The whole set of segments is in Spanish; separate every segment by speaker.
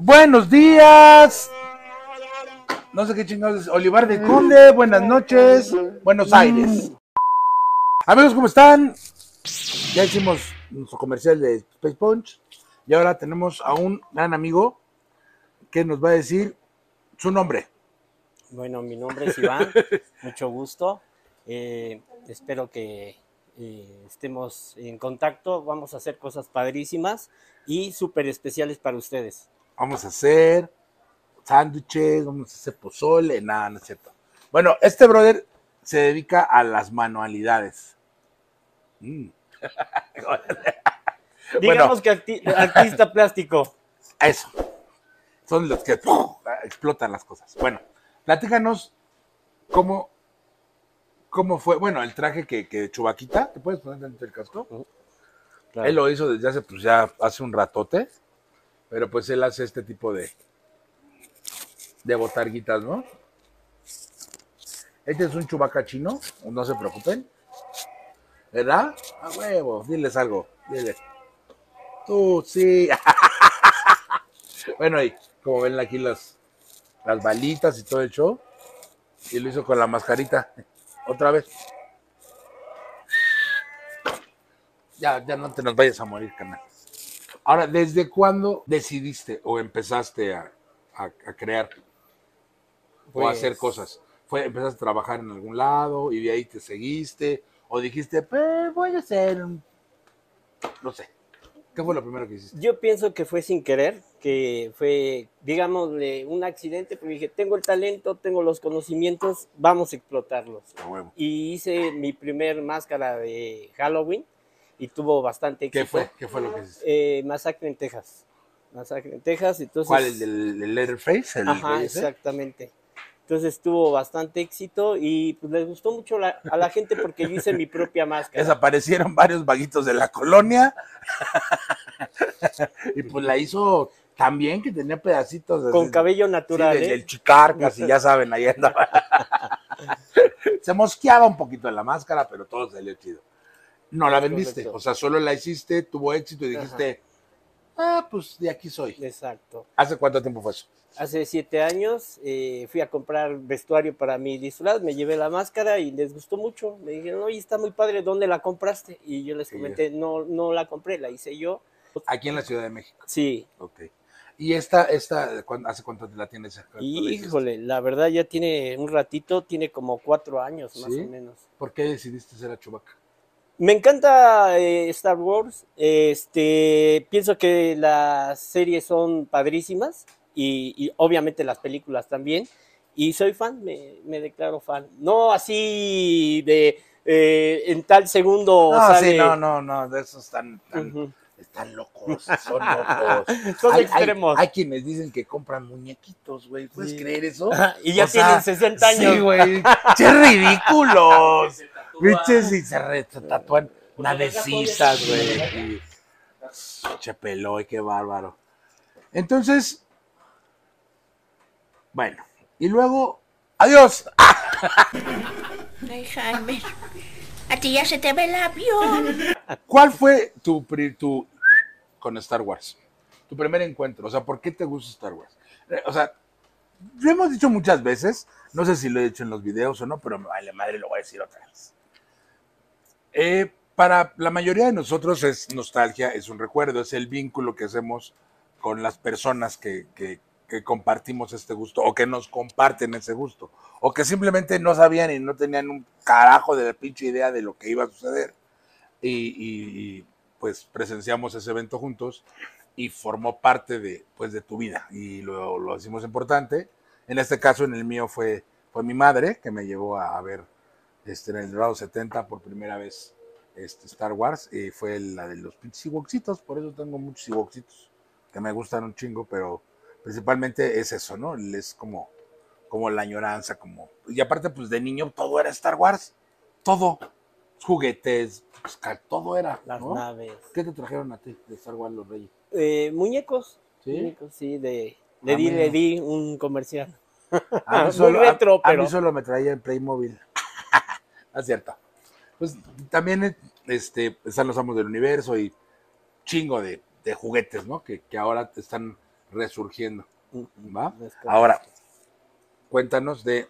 Speaker 1: Buenos días. No sé qué chingados es. Olivar de Conde, buenas noches. Buenos Aires. Amigos, ¿cómo están? Ya hicimos nuestro comercial de Space Punch. Y ahora tenemos a un gran amigo que nos va a decir su nombre.
Speaker 2: Bueno, mi nombre es Iván, mucho gusto. Eh, espero que eh, estemos en contacto. Vamos a hacer cosas padrísimas y súper especiales para ustedes.
Speaker 1: Vamos a hacer sándwiches, vamos a hacer pozole, nada, no es cierto. Bueno, este brother se dedica a las manualidades. Mm.
Speaker 2: Digamos que arti- artista plástico.
Speaker 1: Eso. Son los que ¡pum! explotan las cosas. Bueno, platícanos cómo, cómo fue. Bueno, el traje que, que Chubaquita, ¿te puedes poner dentro del casco?
Speaker 2: Claro.
Speaker 1: Él lo hizo desde hace, pues ya hace un ratote. Pero pues él hace este tipo de, de botarguitas, ¿no? Este es un chubaca chino, no se preocupen. ¿Verdad? A huevo, diles algo, dile. Tú, sí. bueno, y como ven aquí las, las balitas y todo el show. Y lo hizo con la mascarita. Otra vez. Ya, ya no te nos vayas a morir, canal. Ahora, ¿desde cuándo decidiste o empezaste a, a- a crear o a
Speaker 2: Pues-
Speaker 1: hacer cosas? ¿Fue, ¿Empezaste a trabajar en algún lado y de ahí te seguiste? ¿O dijiste, pues voy a hacer. No sé. ¿Qué fue lo primero que hiciste?
Speaker 2: Yo pienso que fue sin querer, que fue, digamos, de un accidente, pero dije, tengo el talento, tengo los conocimientos, vamos a explotarlos. Y hice mi primer máscara de Halloween y tuvo bastante éxito.
Speaker 1: ¿Qué fue? ¿Qué fue lo que hiciste?
Speaker 2: Eh, Masacre en Texas. Masacre en Texas, entonces...
Speaker 1: ¿Cuál? ¿El del el Letterface? ¿El
Speaker 2: Ajá, exactamente. Entonces tuvo bastante éxito y pues les gustó mucho la- a la gente porque yo hice mi propia máscara.
Speaker 1: Desaparecieron varios vaguitos de la colonia. y pues la hizo tan bien que tenía pedacitos así
Speaker 2: Con
Speaker 1: de-
Speaker 2: cabello natural, ¿eh?
Speaker 1: del chicarcas y ya saben, ahí andaba. Se mosqueaba un poquito en la máscara, pero todo salió chido. No la vendiste,
Speaker 2: Correcto.
Speaker 1: o sea, solo la hiciste, tuvo éxito y dijiste, ah, pues de aquí soy.
Speaker 2: Exacto.
Speaker 1: ¿Hace cuánto tiempo fue eso?
Speaker 2: Hace siete años eh, fui a comprar vestuario para mi disfraz, me llevé la máscara y les gustó mucho. Me dijeron, oye, está muy padre, ¿dónde la compraste? Y yo les
Speaker 1: Sí.
Speaker 2: comenté, no, no la compré, la hice yo.
Speaker 1: Aquí en la Ciudad de México.
Speaker 2: Sí,
Speaker 1: Ok. ¿Y esta, esta, hace cuánto la tienes?
Speaker 2: Híjole, la verdad ya tiene un ratito, tiene como cuatro años más
Speaker 1: ¿Sí?
Speaker 2: o menos.
Speaker 1: ¿Por qué decidiste ser a Chubaca?
Speaker 2: Me encanta eh, Star Wars. Este, pienso que las series son padrísimas y, y obviamente las películas también. Y soy fan, me, me declaro fan. No así de eh, en tal segundo
Speaker 1: No,
Speaker 2: sale-
Speaker 1: sí, no, no, no, de esos están, están, locos, son locos.
Speaker 2: Son
Speaker 1: Hay-
Speaker 2: extremos.
Speaker 1: Hay, quienes dicen que compran muñequitos, güey. ¿Puedes
Speaker 2: Sí.
Speaker 1: creer eso?
Speaker 2: y ya
Speaker 1: O sea,
Speaker 2: tienen 60 años.
Speaker 1: Sí, güey. ¡Qué ridículos! ¿Viste? Si se, re- se tatúan navecitas, güey. y- Che peloy, qué bárbaro. Entonces, bueno, y luego, adiós.
Speaker 3: Ay, Jaime, a ti ya se te ve el avión.
Speaker 1: ¿Cuál fue tu, pri- tu con Star Wars? Tu primer encuentro. O sea, ¿por qué te gusta Star Wars? Eh, O sea, lo hemos dicho muchas veces, no sé si lo he dicho en los videos o no, pero me vale madre, lo voy a decir otra vez. Eh, para la mayoría de nosotros es nostalgia, es un recuerdo, es el vínculo que hacemos con las personas que, que- que compartimos este gusto o que nos comparten ese gusto o que simplemente no sabían y no tenían un carajo de la pinche idea de lo que iba a suceder y, y- y, pues presenciamos ese evento juntos y formó parte de, pues, de tu vida y lo, lo hicimos importante. En este caso, en el mío fue, fue mi madre que me llevó a, ver este, en el grado 70 por primera vez este, Star Wars y fue la de los pinches Ewoksitos, por eso tengo muchos Ewoksitos que me gustan un chingo, pero principalmente es eso, ¿no? Es como, como la añoranza, como... Y aparte, pues de niño todo era Star Wars, todo, juguetes, pues, todo era,
Speaker 2: Las
Speaker 1: ¿no?
Speaker 2: naves.
Speaker 1: ¿Qué te trajeron a ti de Star Wars los Reyes?
Speaker 2: Eh, muñecos.
Speaker 1: ¿Sí?
Speaker 2: Muñecos, sí, de, le
Speaker 1: A
Speaker 2: di, le di un comercial.
Speaker 1: A mí
Speaker 2: Muy
Speaker 1: solo, a-
Speaker 2: retro,
Speaker 1: a, mí
Speaker 2: pero-
Speaker 1: solo me traía el Playmobil. Es cierto. Pues también este, están los amos del universo y chingo de, de juguetes, ¿no? Que, que ahora están resurgiendo. ¿Va? Ahora, cuéntanos de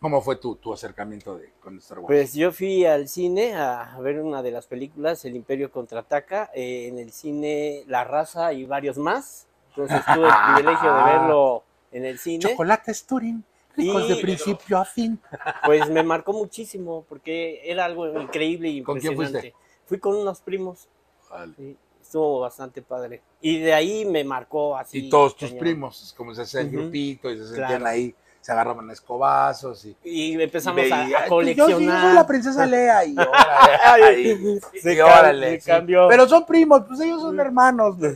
Speaker 1: cómo fue tu, tu acercamiento de, con Star Wars.
Speaker 2: Pues yo fui al cine a ver una de las películas, El Imperio Contraataca, eh, en el cine La Raza y varios más. Entonces tuve el privilegio de verlo en el cine.
Speaker 1: Chocolates Turing, ricos
Speaker 2: Y-
Speaker 1: de principio a fin.
Speaker 2: Pues me marcó muchísimo porque era algo increíble y
Speaker 1: ¿Con quién
Speaker 2: impresionante.
Speaker 1: fuiste?
Speaker 2: Fui con unos primos,
Speaker 1: Vale.
Speaker 2: sí, estuvo bastante padre. Y de ahí me marcó así.
Speaker 1: Y todos tus
Speaker 2: cañón.
Speaker 1: primos, como se hacía el grupito y se sentían
Speaker 2: Claro.
Speaker 1: ahí, se agarraban a escobazos y,
Speaker 2: Y empezamos
Speaker 1: y
Speaker 2: a-
Speaker 1: veía,
Speaker 2: a,
Speaker 1: "Tú, yo sí,
Speaker 2: coleccionar.
Speaker 1: Yo soy la princesa Lea y órale,
Speaker 2: Se se
Speaker 1: sí. Pero son primos, pues ellos son hermanos. ¿No?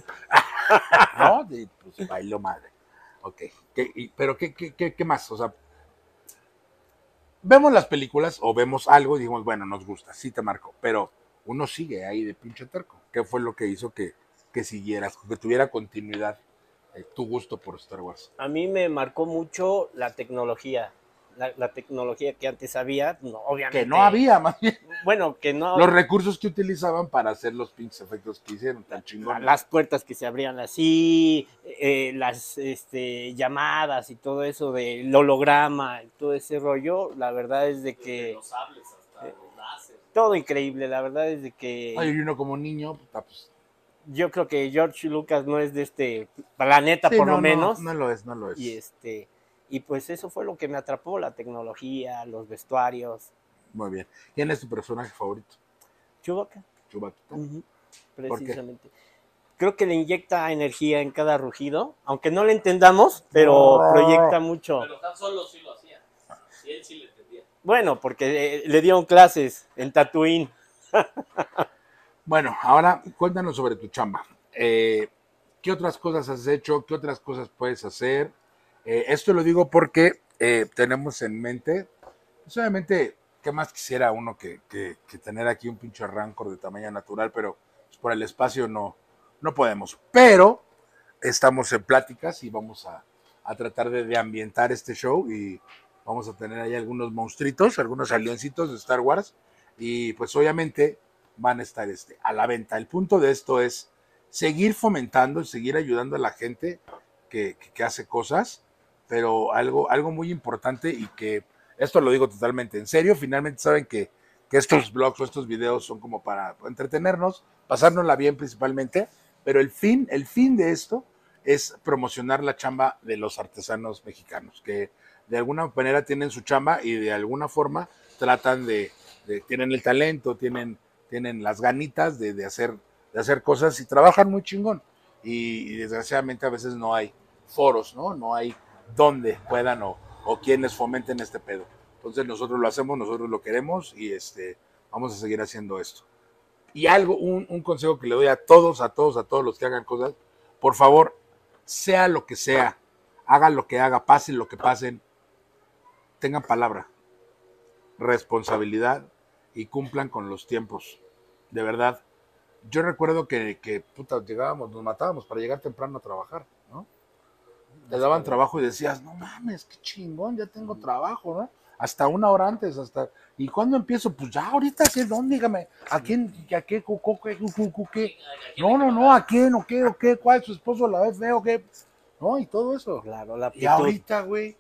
Speaker 1: Y pues bailó madre. Ok. ¿Qué- y- pero ¿qué, qué, qué, qué más? O sea, vemos las películas o vemos algo y dijimos, bueno, nos gusta, sí te marcó, pero uno sigue ahí de pinche terco. ¿Qué fue lo que hizo que, que siguieras, que tuviera continuidad eh, tu gusto por Star Wars?
Speaker 2: A mí me marcó mucho la tecnología. La, la tecnología que antes había, no, obviamente.
Speaker 1: Que no había, más bien.
Speaker 2: Bueno, que no.
Speaker 1: Los recursos que utilizaban para hacer los pinches efectos que hicieron, tan chingón.
Speaker 2: las puertas que se abrían así, eh, las este, llamadas y todo eso del holograma, y todo ese rollo, la verdad es de que
Speaker 4: Los sables hasta los láser.
Speaker 2: todo increíble, la verdad es de que
Speaker 1: Ay, y uno como niño, puta, pues,
Speaker 2: yo creo que George Lucas no es de este planeta
Speaker 1: sí,
Speaker 2: por
Speaker 1: no,
Speaker 2: lo
Speaker 1: no,
Speaker 2: menos
Speaker 1: No, lo es, no lo es.
Speaker 2: y este y pues eso fue lo que me atrapó, la tecnología, los vestuarios,
Speaker 1: Muy bien. ¿Quién es tu personaje favorito?
Speaker 2: Chewbacca.
Speaker 1: Chewbacca. ¿Por qué?
Speaker 2: Precisamente. Creo que le inyecta energía en cada rugido, aunque no le entendamos, pero proyecta mucho.
Speaker 4: Pero Han Solo sí lo hacía. Y él sí le entendía.
Speaker 2: Bueno, porque eh, le dieron clases en Tatooine.
Speaker 1: Bueno, ahora cuéntanos sobre tu chamba. Eh, ¿Qué otras cosas has hecho? ¿Qué otras cosas puedes hacer? Eh, esto lo digo porque eh, tenemos en mente, pues obviamente, ¿qué más quisiera uno que, que- tener aquí un pinche rancor de tamaño natural? Pero pues, por el espacio no, no podemos. Pero estamos en pláticas y vamos a, a tratar de, ambientar este show y vamos a tener ahí algunos monstruitos, algunos alioncitos de Star Wars y pues obviamente van a estar este, a la venta. El punto de esto es seguir fomentando y seguir ayudando a la gente que- que hace cosas, pero algo, algo muy importante y que esto lo digo totalmente en serio, finalmente saben que, que estos blogs o estos videos son como para entretenernos, pasárnosla bien principalmente, pero el fin, el fin de esto es promocionar la chamba de los artesanos mexicanos, que de alguna manera tienen su chamba y de alguna forma tratan de, tienen el talento, tienen, tienen las ganitas de, de hacer, de hacer cosas y trabajan muy chingón. Y desgraciadamente a veces no hay foros, ¿no? No hay donde puedan o, o quienes fomenten este pedo. Entonces nosotros lo hacemos, nosotros lo queremos y este, vamos a seguir haciendo esto. Y algo, un, un consejo que le doy a todos, a todos, a todos los que hagan cosas, por favor, sea lo que sea, hagan lo que haga, pasen lo que pasen, tengan palabra, responsabilidad y cumplan con los tiempos. De verdad. Yo recuerdo que, que puta, llegábamos, nos matábamos para llegar temprano a trabajar. Te daban trabajo y decías, no mames, qué chingón, ya tengo trabajo, ¿no? Hasta una hora antes, hasta. ¿Y cuándo empiezo? Pues ya ahorita, ¿qué? ¿Dónde? Dígame, ¿a quién? ¿A qué? cu- cu- qué, cu- cu- cu- qué? No, no, no, ¿a quién? ¿O qué? ¿O qué? ¿Cuál? ¿Su esposo la ve feo? ¿Qué? No, y todo eso.
Speaker 2: Claro, la
Speaker 1: Y ahorita, güey.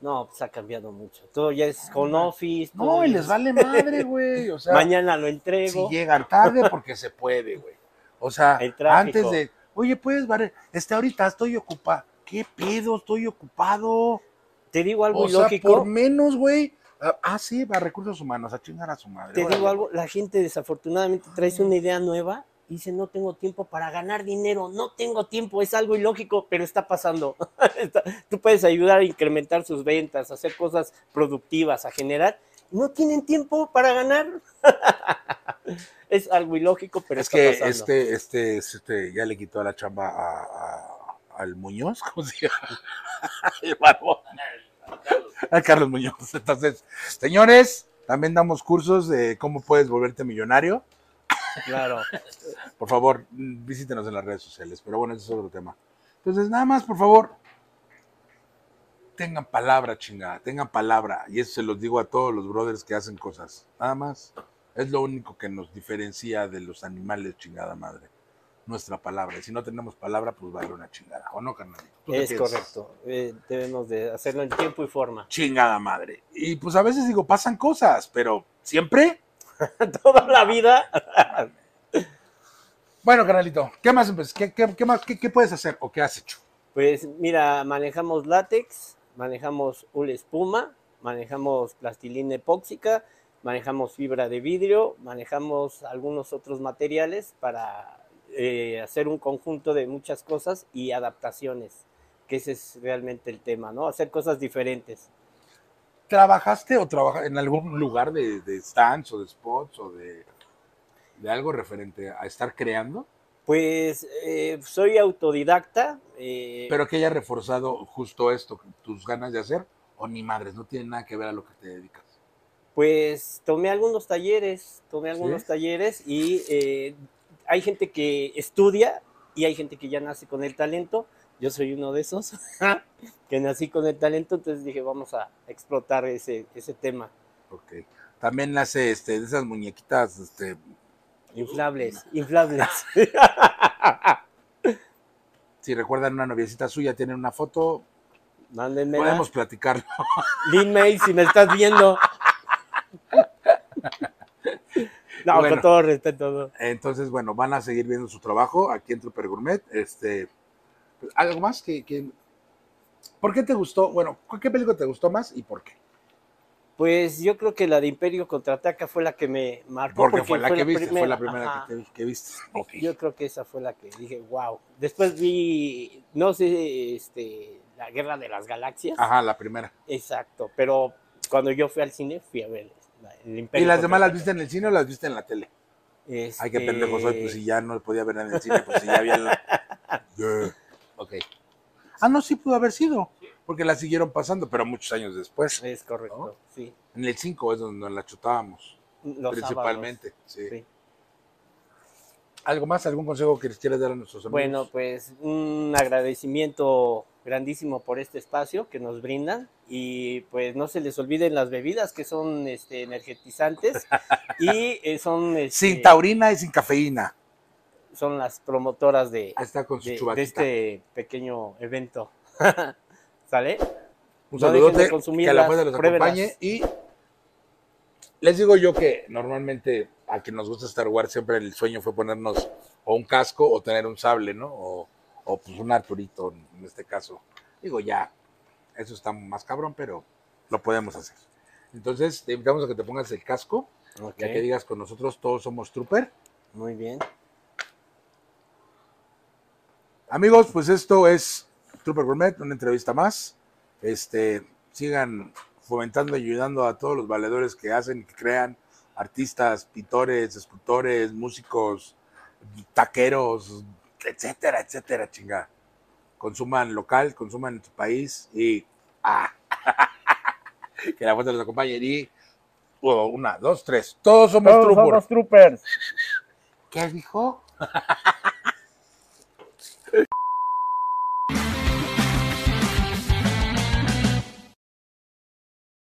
Speaker 2: No, pues ha cambiado mucho. Todo ya es con office.
Speaker 1: No,
Speaker 2: todo
Speaker 1: y
Speaker 2: es-
Speaker 1: les vale madre, güey. O sea,
Speaker 2: Mañana lo
Speaker 1: si
Speaker 2: entrego.
Speaker 1: llegan tarde porque se puede, güey. O sea, antes de, oye, puedes barrer, este ahorita estoy ocupado. ¿Qué pedo? Estoy ocupado.
Speaker 2: Te digo algo
Speaker 1: O sea,
Speaker 2: ilógico.
Speaker 1: por menos, güey. Ah, Ah, sí, va recursos humanos, a chingar a su madre.
Speaker 2: Te
Speaker 1: órale.
Speaker 2: digo algo, la gente desafortunadamente trae una idea nueva y dice no tengo tiempo para ganar dinero, no tengo tiempo, es algo ilógico, pero está pasando. Tú puedes ayudar a incrementar sus ventas, a hacer cosas productivas, a generar. No tienen tiempo para ganar. es algo ilógico, pero
Speaker 1: Es
Speaker 2: está
Speaker 1: que
Speaker 2: pasando.
Speaker 1: este, este, este, ya le quitó la chamba a, a- al Muñoz, ¿cómo se llama? El barbón. a Carlos Muñoz. Entonces, señores, también damos cursos de cómo puedes volverte millonario.
Speaker 2: Claro.
Speaker 1: Por favor, visítenos en las redes sociales. Pero bueno, ese es otro tema. Entonces, nada más, por favor, tengan palabra, chingada, tengan palabra. Y eso se los digo a todos los brothers que hacen cosas. Nada más. Es lo único que nos diferencia de los animales, chingada madre. Nuestra palabra. Y si no tenemos palabra, pues vale una chingada. ¿O no, carnal? ¿Tú qué
Speaker 2: Es correcto. Eh, debemos de hacerlo en tiempo y forma.
Speaker 1: Chingada madre. Y pues a veces digo, pasan cosas, pero siempre.
Speaker 2: Toda la vida.
Speaker 1: Bueno, carnalito, ¿qué más, qué, qué- qué más qué, qué puedes hacer o qué has hecho?
Speaker 2: Pues mira, manejamos látex, manejamos hule espuma, manejamos plastilina epóxica, manejamos fibra de vidrio, manejamos algunos otros materiales para eh, hacer un conjunto de muchas cosas y adaptaciones, que ese es realmente el tema, ¿no? Hacer cosas diferentes.
Speaker 1: ¿Trabajaste o trabajas en algún lugar de, de stands o de spots o de, de algo referente a estar creando?
Speaker 2: Pues eh, soy autodidacta. eh,
Speaker 1: Pero que haya reforzado justo esto, tus ganas de hacer, o ni madres, no tiene nada que ver a lo que te dedicas.
Speaker 2: Pues tomé algunos talleres, tomé algunos
Speaker 1: ¿Sí?
Speaker 2: talleres y eh, hay gente que estudia y hay gente que ya nace con el talento. Yo soy uno de esos que nací con el talento, entonces dije, vamos a explotar ese, ese tema.
Speaker 1: Ok. También hace este, de esas muñequitas, este,
Speaker 2: Inflables, inflables.
Speaker 1: si recuerdan una noviecita suya, tienen una foto,
Speaker 2: Mándenme.
Speaker 1: podemos platicarlo.
Speaker 2: Lin May, si me estás viendo. No,
Speaker 1: Bueno.
Speaker 2: con todo respeto. no.
Speaker 1: Entonces, bueno, van a seguir viendo su trabajo aquí en Trooper Gourmet. Este, ¿Algo más que, que- ¿Por qué te gustó? Bueno, ¿qué película te gustó más y por qué?
Speaker 2: Pues yo creo que la de Imperio Contraataca fue la que me marcó.
Speaker 1: Porque, fue la que viste, fue la
Speaker 2: primera,
Speaker 1: primera que, te- que viste.
Speaker 2: Yo creo que esa fue la que dije, wow. Después vi, no sé, este, la Guerra de las Galaxias.
Speaker 1: Ajá, la primera.
Speaker 2: Exacto, pero cuando yo fui al cine fui a ver el Imperio.
Speaker 1: ¿Y las demás las viste en el cine o las viste en la tele? Ay, qué
Speaker 2: Este,
Speaker 1: pendejo soy, pues si ya no podía ver en el cine, pues si ya había la... Yeah. Ok. Ah, no, sí pudo haber sido, porque la siguieron pasando, pero muchos años después.
Speaker 2: Es correcto,
Speaker 1: ¿No?
Speaker 2: sí.
Speaker 1: En el 5 es donde la chutábamos,
Speaker 2: Los
Speaker 1: principalmente. sí. ¿Algo más? ¿Algún consejo que les quieras dar a nuestros amigos?
Speaker 2: Bueno, pues un agradecimiento grandísimo por este espacio que nos brindan y pues no se les olviden las bebidas que son este, energetizantes y eh, son, este,
Speaker 1: Sin taurina y sin cafeína.
Speaker 2: son las promotoras de,
Speaker 1: Ahí está con su
Speaker 2: de,
Speaker 1: chubaquita.
Speaker 2: de este pequeño evento. ¿Sale?
Speaker 1: Un
Speaker 2: no de
Speaker 1: saludote,
Speaker 2: consumirlas,
Speaker 1: que a la fuerza los acompañe. Y les digo yo que normalmente a quien nos gusta Star Wars siempre el sueño fue ponernos o un casco o tener un sable, ¿no? O, o pues un Arturito en este caso. Digo, ya, eso está más cabrón, pero lo podemos hacer. Entonces, te invitamos a que te pongas el casco, ya que digas con nosotros todos somos Trooper.
Speaker 2: Muy bien.
Speaker 1: Amigos, pues esto es Trooper Gourmet, una entrevista más. Este, sigan fomentando y ayudando a todos los valedores que hacen, que crean, artistas, pintores, escultores, músicos, taqueros, etcétera, etcétera, chinga. Consuman local, consuman en tu país y ah, que la fuerza los acompañe. Y oh, una, dos, tres. Todos somos troopers.
Speaker 2: troopers.
Speaker 1: ¿Qué dijo?